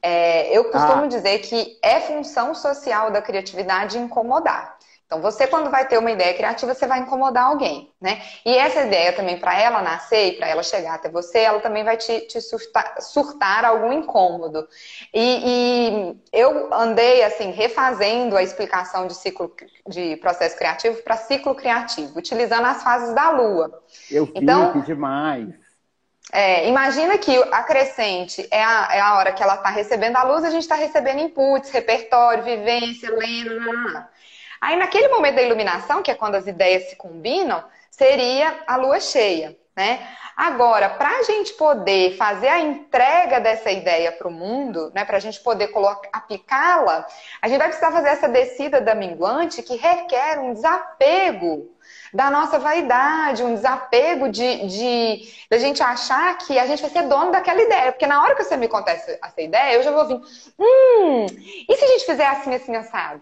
B: É, eu costumo ah. dizer que é função social da criatividade incomodar. Então, você, quando vai ter uma ideia criativa, você vai incomodar alguém, né? E essa ideia também, para ela nascer e para ela chegar até você, ela também vai te, te surtar, surtar, algum incômodo. E, e, eu andei, assim, refazendo a explicação de ciclo de processo criativo para ciclo criativo, utilizando as fases da lua.
A: Eu vi então, demais.
B: É, imagina que a crescente é a, é a hora que ela está recebendo a luz, a gente está recebendo inputs, repertório, vivência, lendo, Aí, naquele momento da iluminação, que é quando as ideias se combinam, seria a lua cheia, né? Agora, para a gente poder fazer a entrega dessa ideia para o mundo, né, para a gente poder aplicá-la, a gente vai precisar fazer essa descida da minguante que requer um desapego da nossa vaidade, um desapego de, de da gente achar que a gente vai ser dono daquela ideia. Porque na hora que você me contar essa, essa ideia, eu já vou vir, hum, e se a gente fizer assim, assim, assado?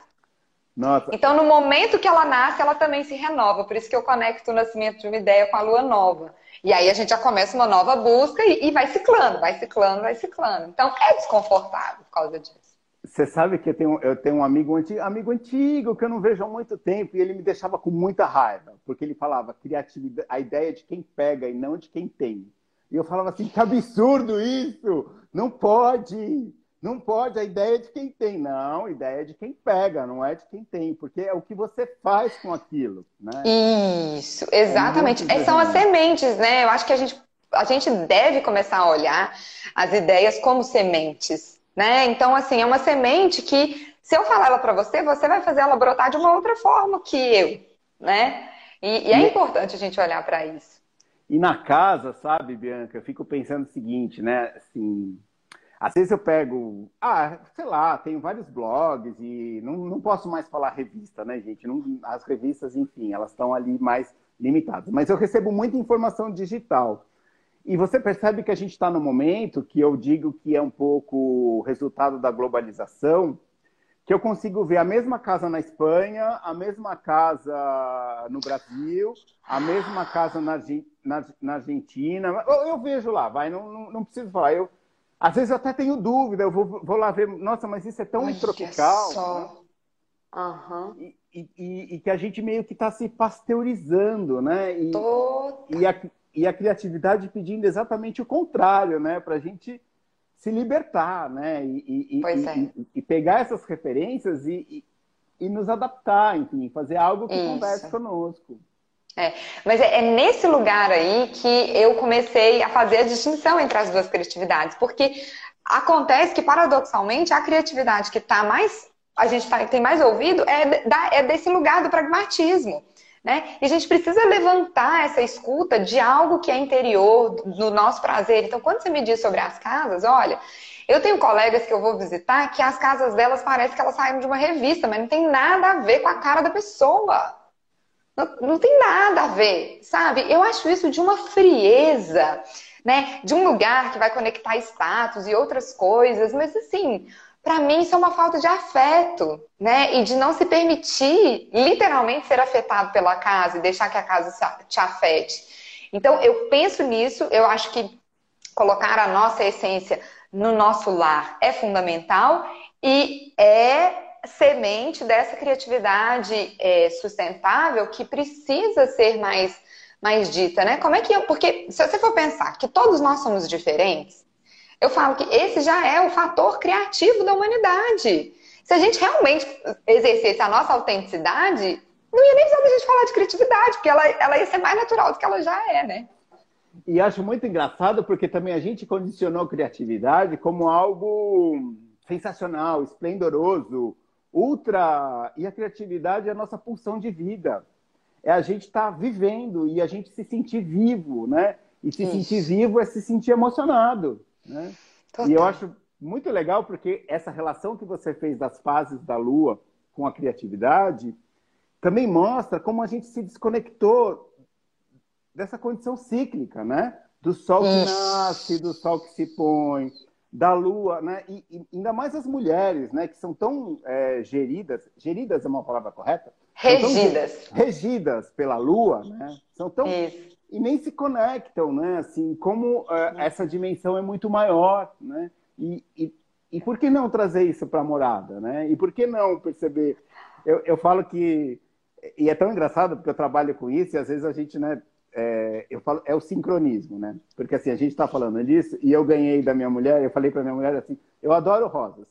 B: Nossa. Então, no momento que ela nasce, ela também se renova. Por isso que eu conecto o nascimento de uma ideia com a lua nova. E aí a gente já começa uma nova busca e, e vai ciclando, vai ciclando, vai ciclando. Então, é desconfortável por causa disso.
A: Você sabe que eu tenho, eu tenho um amigo antigo, amigo antigo que eu não vejo há muito tempo e ele me deixava com muita raiva, porque ele falava criatividade, a ideia de quem pega e não de quem tem. E eu falava assim, que absurdo isso! Não pode! Não pode, a ideia é de quem tem. Não, a ideia é de quem pega, não é de quem tem, porque é o que você faz com aquilo, né?
B: Isso, exatamente. É São as sementes, né? Eu acho que a gente, a gente deve começar a olhar as ideias como sementes, né? Então, assim, é uma semente que, se eu falar ela para você, você vai fazer ela brotar de uma outra forma que eu, né? E, e é e... importante a gente olhar para isso.
A: E na casa, sabe, Bianca, eu fico pensando o seguinte, né? Assim, às vezes eu pego, ah, sei lá, tenho vários blogs e não, não posso mais falar revista, né, gente? Não, as revistas, enfim, elas estão ali mais limitadas. Mas eu recebo muita informação digital. E você percebe que a gente está no momento que eu digo que é um pouco resultado da globalização, que eu consigo ver a mesma casa na Espanha, a mesma casa no Brasil, a mesma casa na, na, na Argentina. Eu, eu, vejo lá, vai, não, não, não preciso falar. Eu, às vezes eu até tenho dúvida, eu vou, vou lá ver, nossa, mas isso é tão Olha tropical. Só. Né?
B: Uhum.
A: E, e, e, que a gente meio que está se pasteurizando, né? E, e, a, e a criatividade pedindo exatamente o contrário, né? Para a gente se libertar, né? E, e, é. e, pegar essas referências e, e, nos adaptar, enfim, fazer algo que Isso. converse conosco.
B: É, mas é, é, nesse lugar aí que eu comecei a fazer a distinção entre as duas criatividades, porque acontece que, paradoxalmente, a criatividade que está mais, a gente tá, tem mais ouvido é, da, é desse lugar do pragmatismo. Né? E a gente precisa levantar essa escuta de algo que é interior, do nosso prazer. Então, quando você me diz sobre as casas, olha, eu tenho colegas que eu vou visitar que as casas delas parecem que elas saíram de uma revista, mas não tem nada a ver com a cara da pessoa. Não, não tem nada a ver, sabe? Eu acho isso de uma frieza, né? De um lugar que vai conectar status e outras coisas, mas assim, para mim isso é uma falta de afeto, né? E de não se permitir literalmente ser afetado pela casa e deixar que a casa te afete. Então, eu penso nisso, eu acho que colocar a nossa essência no nosso lar é fundamental e é semente dessa criatividade é, sustentável que precisa ser mais, mais dita, né? Como é que eu. Porque se você for pensar que todos nós somos diferentes, eu falo que esse já é o fator criativo da humanidade. Se a gente realmente exercesse a nossa autenticidade, não ia nem precisar da gente falar de criatividade, porque ela, ela ia ser mais natural do que ela já é, né?
A: E acho muito engraçado porque também a gente condicionou criatividade como algo sensacional, esplendoroso, ultra. E a criatividade é a nossa pulsão de vida. É a gente estar tá vivendo e a gente se sentir vivo, né? E se Isso. sentir vivo é se sentir emocionado, né? E eu acho muito legal porque essa relação que você fez das fases da Lua com a criatividade também mostra como a gente se desconectou dessa condição cíclica, né? Do sol que nasce, do sol que se põe, da lua, né? E, e, ainda mais as mulheres, né? Que são tão é, geridas, geridas é uma palavra correta?
B: Regidas.
A: Regidas pela lua, né? São tão Isso. E nem se conectam, né? Assim, como é, essa dimensão é muito maior, né? E, e, e por que não trazer isso para a morada, né? E por que não perceber? Eu, eu falo que e é tão engraçado porque eu trabalho com isso e às vezes a gente, né, é, eu falo, é o sincronismo, né? Porque assim, a gente está falando disso e eu ganhei da minha mulher, eu falei para minha mulher assim, eu adoro rosas.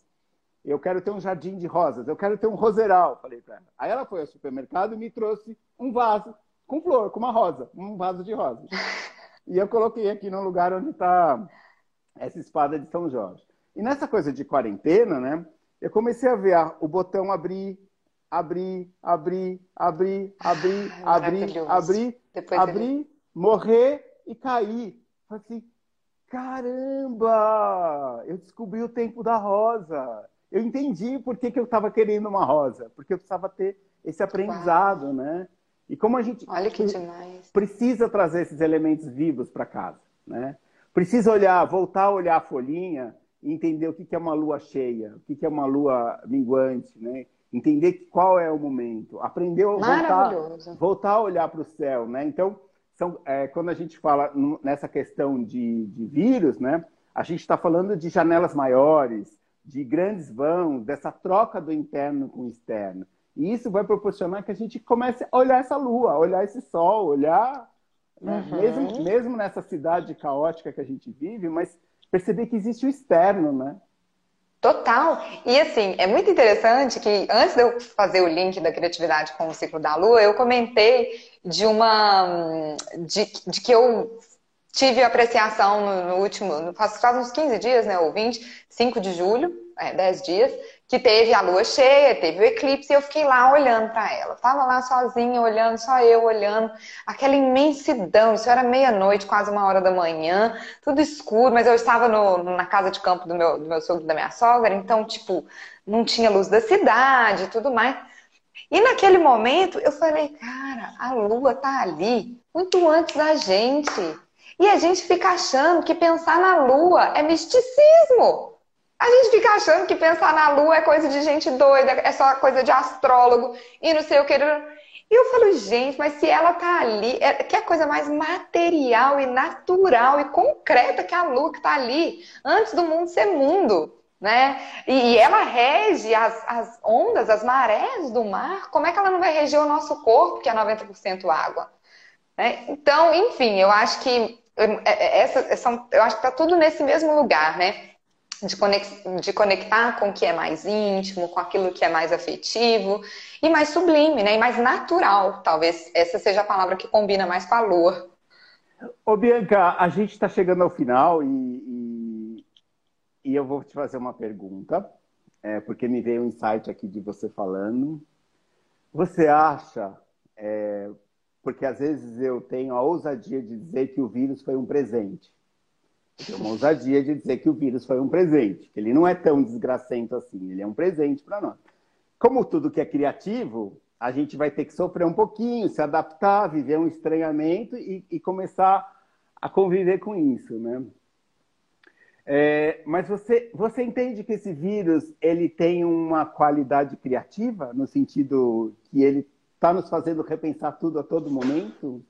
A: Eu quero ter um jardim de rosas, eu quero ter um roseral, falei para ela. Aí ela foi ao supermercado e me trouxe um vaso com flor, com uma rosa, um vaso de rosas. E eu coloquei aqui no lugar onde está essa espada de São Jorge. E nessa coisa de quarentena, né? Eu comecei a ver ah, o botão abrir, abrir, abrir, abrir, abrir, abrir, abrir, abrir, morrer e cair. Falei assim, caramba! Eu descobri o tempo da rosa. Eu entendi por que, que eu estava querendo uma rosa, porque eu precisava ter esse aprendizado, Uau. né? E como a gente precisa trazer esses elementos vivos para casa, né? Precisa olhar, voltar a olhar a folhinha e entender o que é uma lua cheia, o que é uma lua minguante, né? entender qual é o momento, aprender a voltar, voltar a olhar para o céu, né? Então, são, é, quando a gente fala nessa questão de, de vírus, né? A gente está falando de janelas maiores, de grandes vãos, dessa troca do interno com o externo. E isso vai proporcionar que a gente comece a olhar essa lua, olhar esse sol, olhar, né? uhum. mesmo, mesmo nessa cidade caótica que a gente vive, mas perceber que existe o externo, né?
B: Total. E assim, é muito interessante que antes de eu fazer o link da criatividade com o ciclo da lua, eu comentei de uma. de, de que eu tive apreciação no, no último. No, faz, faz uns 15 dias, né? Ou 20, 5 de julho, é, 10 dias, que teve a lua cheia, teve o eclipse, e eu fiquei lá olhando para ela. Tava lá sozinha, olhando, só eu olhando, aquela imensidão. Isso era meia-noite, quase uma hora da manhã, tudo escuro, mas eu estava no, na casa de campo do meu, do meu sogro e da minha sogra, então, tipo, não tinha luz da cidade e tudo mais. E naquele momento eu falei, cara, a lua tá ali muito antes da gente. E a gente fica achando que pensar na lua é misticismo. A gente fica achando que pensar na lua é coisa de gente doida, é só coisa de astrólogo e não sei o que. E eu falo, gente, mas se ela tá ali, é, que é coisa mais material e natural e concreta que a lua que tá ali, antes do mundo ser mundo, né? E, e ela rege as, as ondas, as marés do mar, como é que ela não vai reger o nosso corpo, que é 90% água? Né? Então, enfim, eu acho que é, é, essa, essa, eu acho que tá tudo nesse mesmo lugar, né? De, de conectar com o que é mais íntimo, com aquilo que é mais afetivo e mais sublime, né? E mais natural. Talvez essa seja a palavra que combina mais com a lua.
A: Ô, Bianca, a gente está chegando ao final e, e, e, eu vou te fazer uma pergunta, é, porque me veio um insight aqui de você falando. Você acha, é, porque às vezes eu tenho a ousadia de dizer que o vírus foi um presente. Tem uma ousadia de dizer que o vírus foi um presente, ele não é tão desgracento assim, ele é um presente para nós. Como tudo que é criativo, a gente vai ter que sofrer um pouquinho, se adaptar, viver um estranhamento e, e começar a conviver com isso, né? É, mas você, você entende que esse vírus ele tem uma qualidade criativa, no sentido que ele está nos fazendo repensar tudo a todo momento?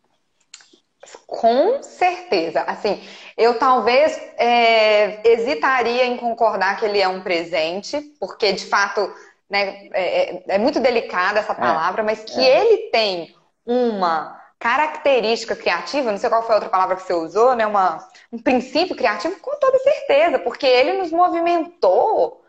B: Com certeza. Assim, eu talvez é, hesitaria em concordar que ele é um presente, porque de fato né, é, é, é muito delicada essa é, palavra, mas que é. ele tem uma característica criativa, não sei qual foi a outra palavra que você usou, né? Uma, um princípio criativo, com toda certeza, porque ele nos movimentou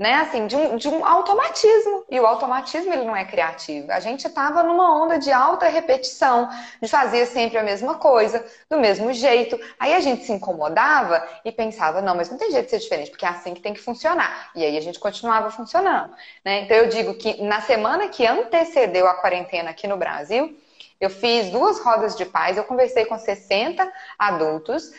B: né, assim, de um, de um automatismo. E o automatismo ele não é criativo. A gente estava numa onda de alta repetição, de fazer sempre a mesma coisa, do mesmo jeito. Aí a gente se incomodava e pensava, não, mas não tem jeito de ser diferente, porque é assim que tem que funcionar. E aí a gente continuava funcionando. Né? Então eu digo que na semana que antecedeu a quarentena aqui no Brasil, eu fiz duas rodas de paz, eu conversei com 60 adultos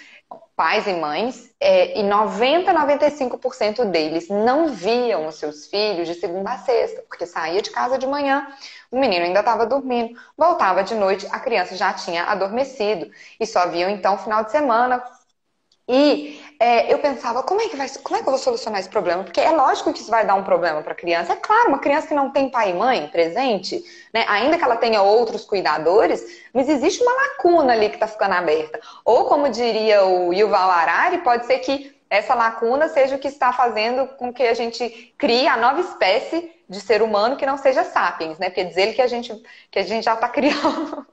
B: pais e mães, é, e 90, 95% deles não viam os seus filhos de segunda a sexta, porque saía de casa de manhã, o menino ainda estava dormindo, voltava de noite, a criança já tinha adormecido, e só viam então final de semana. E é, eu pensava, como é, que vai, como é que eu vou solucionar esse problema? Porque é lógico que isso vai dar um problema para a criança. É claro, uma criança que não tem pai e mãe presente, né, ainda que ela tenha outros cuidadores, mas existe uma lacuna ali que está ficando aberta. Ou, como diria o Yuval Harari, pode ser que essa lacuna seja o que está fazendo com que a gente crie a nova espécie de ser humano que não seja sapiens, né? Quer dizer que a gente, que a gente já está [laughs] criando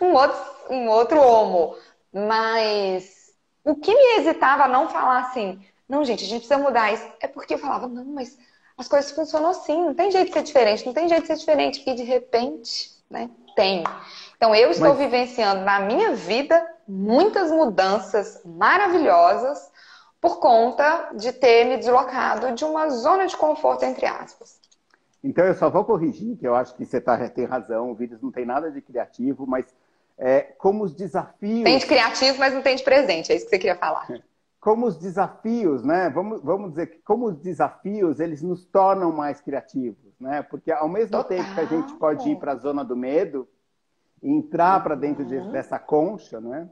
B: um outro, um outro homo. Mas o que me hesitava a não falar assim, não, gente, a gente precisa mudar isso, é porque eu falava, não, mas as coisas funcionam assim, não tem jeito de ser diferente, não tem jeito de ser diferente. E de repente, né, tem. Então eu estou mas... vivenciando na minha vida muitas mudanças maravilhosas por conta de ter me deslocado de uma zona de conforto, entre aspas.
A: Então eu só vou corrigir, que eu acho que você tá, tem razão, o vírus não tem nada de criativo, mas é, como os desafios.
B: Tem de criativo, mas não tem de presente, é isso que você queria falar. [laughs]
A: Como os desafios, né? Vamos, vamos dizer que como os desafios eles nos tornam mais criativos, né? Porque ao mesmo Total. tempo que a gente pode ir para a zona do medo, entrar para dentro uhum. dessa concha, né?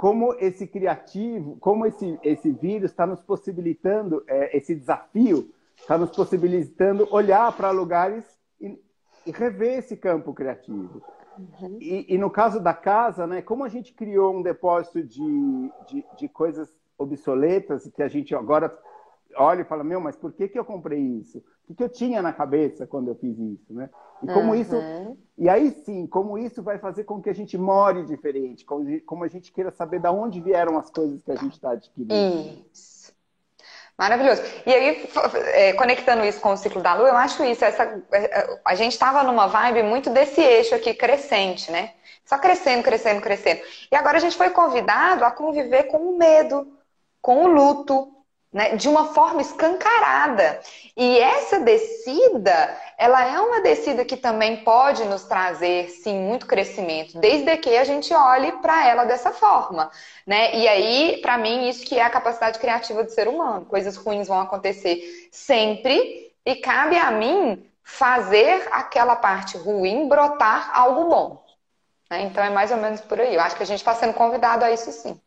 A: como esse criativo, como esse, esse vírus está nos possibilitando, é, esse desafio está nos possibilitando olhar para lugares e, e, rever esse campo criativo. Uhum. E, e, no caso da casa, né, como a gente criou um depósito de, de, de coisas obsoletas que a gente agora olha e fala, meu, mas por que, que eu comprei isso? O que eu tinha na cabeça quando eu fiz isso, né? E como uhum. isso, e aí sim, como isso vai fazer com que a gente more diferente, como, como a gente queira saber de onde vieram as coisas que a gente está adquirindo.
B: Isso. Maravilhoso. E aí, é, conectando isso com o ciclo da lua, eu acho isso, essa, é, a gente estava numa vibe muito desse eixo aqui crescente, né? Só crescendo, crescendo, crescendo. E agora a gente foi convidado a conviver com o medo, com o luto, né, de uma forma escancarada. E essa descida, ela é uma descida que também pode nos trazer, sim, muito crescimento, desde que a gente olhe para ela dessa forma, né? E aí, para mim, isso que é a capacidade criativa do ser humano. Coisas ruins vão acontecer sempre e cabe a mim fazer aquela parte ruim brotar algo bom. Né? Então é mais ou menos por aí. Eu acho que a gente está sendo convidado a isso sim.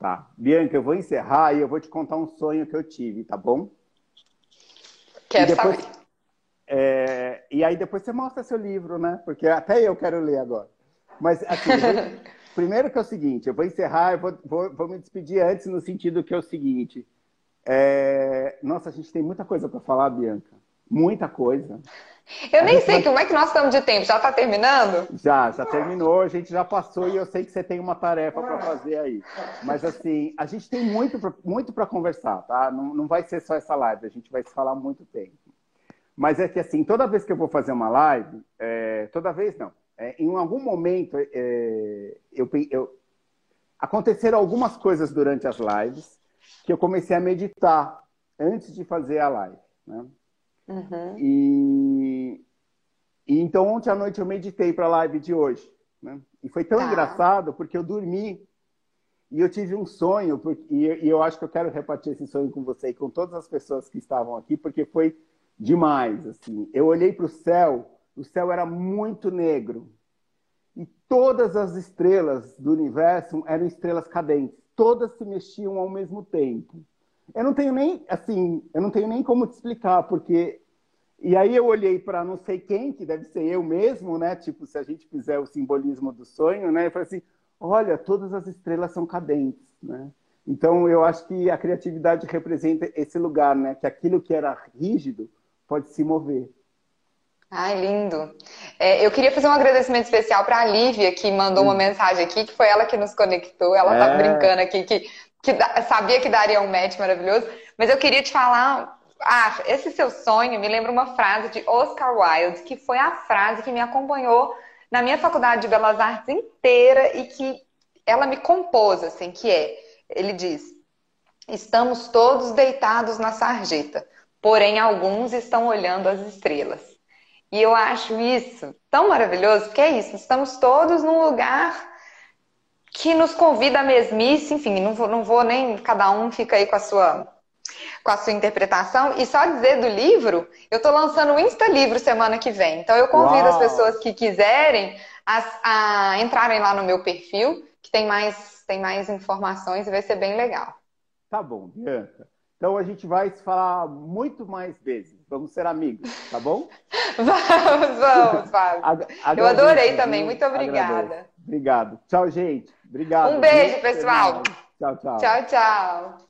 A: Tá. Bianca, eu vou encerrar e eu vou te contar um sonho que eu tive, tá bom?
B: Quero depois, saber.
A: É, e aí depois você mostra seu livro, né? Porque até eu quero ler agora. Mas, assim, [laughs] primeiro que é o seguinte, eu vou encerrar, eu vou, vou, vou me despedir antes no sentido que é o seguinte. É, nossa, a gente tem muita coisa para falar, Bianca. Muita coisa.
B: Eu nem sei como é que nós estamos de tempo. Já está terminando?
A: Já, já terminou. A gente já passou e eu sei que você tem uma tarefa para fazer aí. Mas assim, a gente tem muito pra, muito para conversar, tá? Não, não vai ser só essa live. A gente vai se falar muito tempo. Mas é que assim, toda vez que eu vou fazer uma live, é... toda vez não. É, em algum momento, é... eu, eu aconteceram algumas coisas durante as lives que eu comecei a meditar antes de fazer a live, né? Uhum. E, e, então ontem à noite eu meditei para a live de hoje. Né? E foi tão tá. engraçado porque eu dormi e eu tive um sonho, porque, e, eu acho que eu quero repartir esse sonho com você e com todas as pessoas que estavam aqui, porque foi demais. Assim. Eu olhei para o céu, o céu era muito negro. E todas as estrelas do universo eram estrelas cadentes. Todas se mexiam ao mesmo tempo. Eu não tenho nem, assim, eu não tenho nem como te explicar, porque. E aí eu olhei para não sei quem, que deve ser eu mesmo, né? Tipo, se a gente fizer o simbolismo do sonho, né? Eu falei assim: olha, todas as estrelas são cadentes, né? Então eu acho que a criatividade representa esse lugar, né? Que aquilo que era rígido pode se mover.
B: Ai, lindo. É, eu queria fazer um agradecimento especial para a Lívia, que mandou uma mensagem aqui, que foi ela que nos conectou. Ela tá é... tá brincando aqui que que sabia que daria um match maravilhoso, mas eu queria te falar. Ah, esse seu sonho me lembra uma frase de Oscar Wilde, que foi a frase que me acompanhou na minha faculdade de Belas Artes inteira e que ela me compôs, assim, que é, ele diz, estamos todos deitados na sarjeta, porém alguns estão olhando as estrelas. E eu acho isso tão maravilhoso, porque é isso, estamos todos num lugar que nos convida à mesmice, enfim, não vou, não vou nem, cada um fica aí com a sua com a sua interpretação. E só dizer do livro, eu estou lançando o Insta Livro semana que vem. Então eu convido Uau. as pessoas que quiserem a, a, entrarem lá no meu perfil, que tem mais, tem mais informações e vai ser bem legal.
A: Tá bom, Bianca. Então a gente vai se falar muito mais vezes. Vamos ser amigos, tá bom? [laughs]
B: vamos, vamos, Fábio. eu adorei também. Muito obrigada.
A: Agradeço. Obrigado. Tchau, gente. Obrigado.
B: Um beijo, pessoal.
A: Tchau, tchau.
B: Tchau, tchau.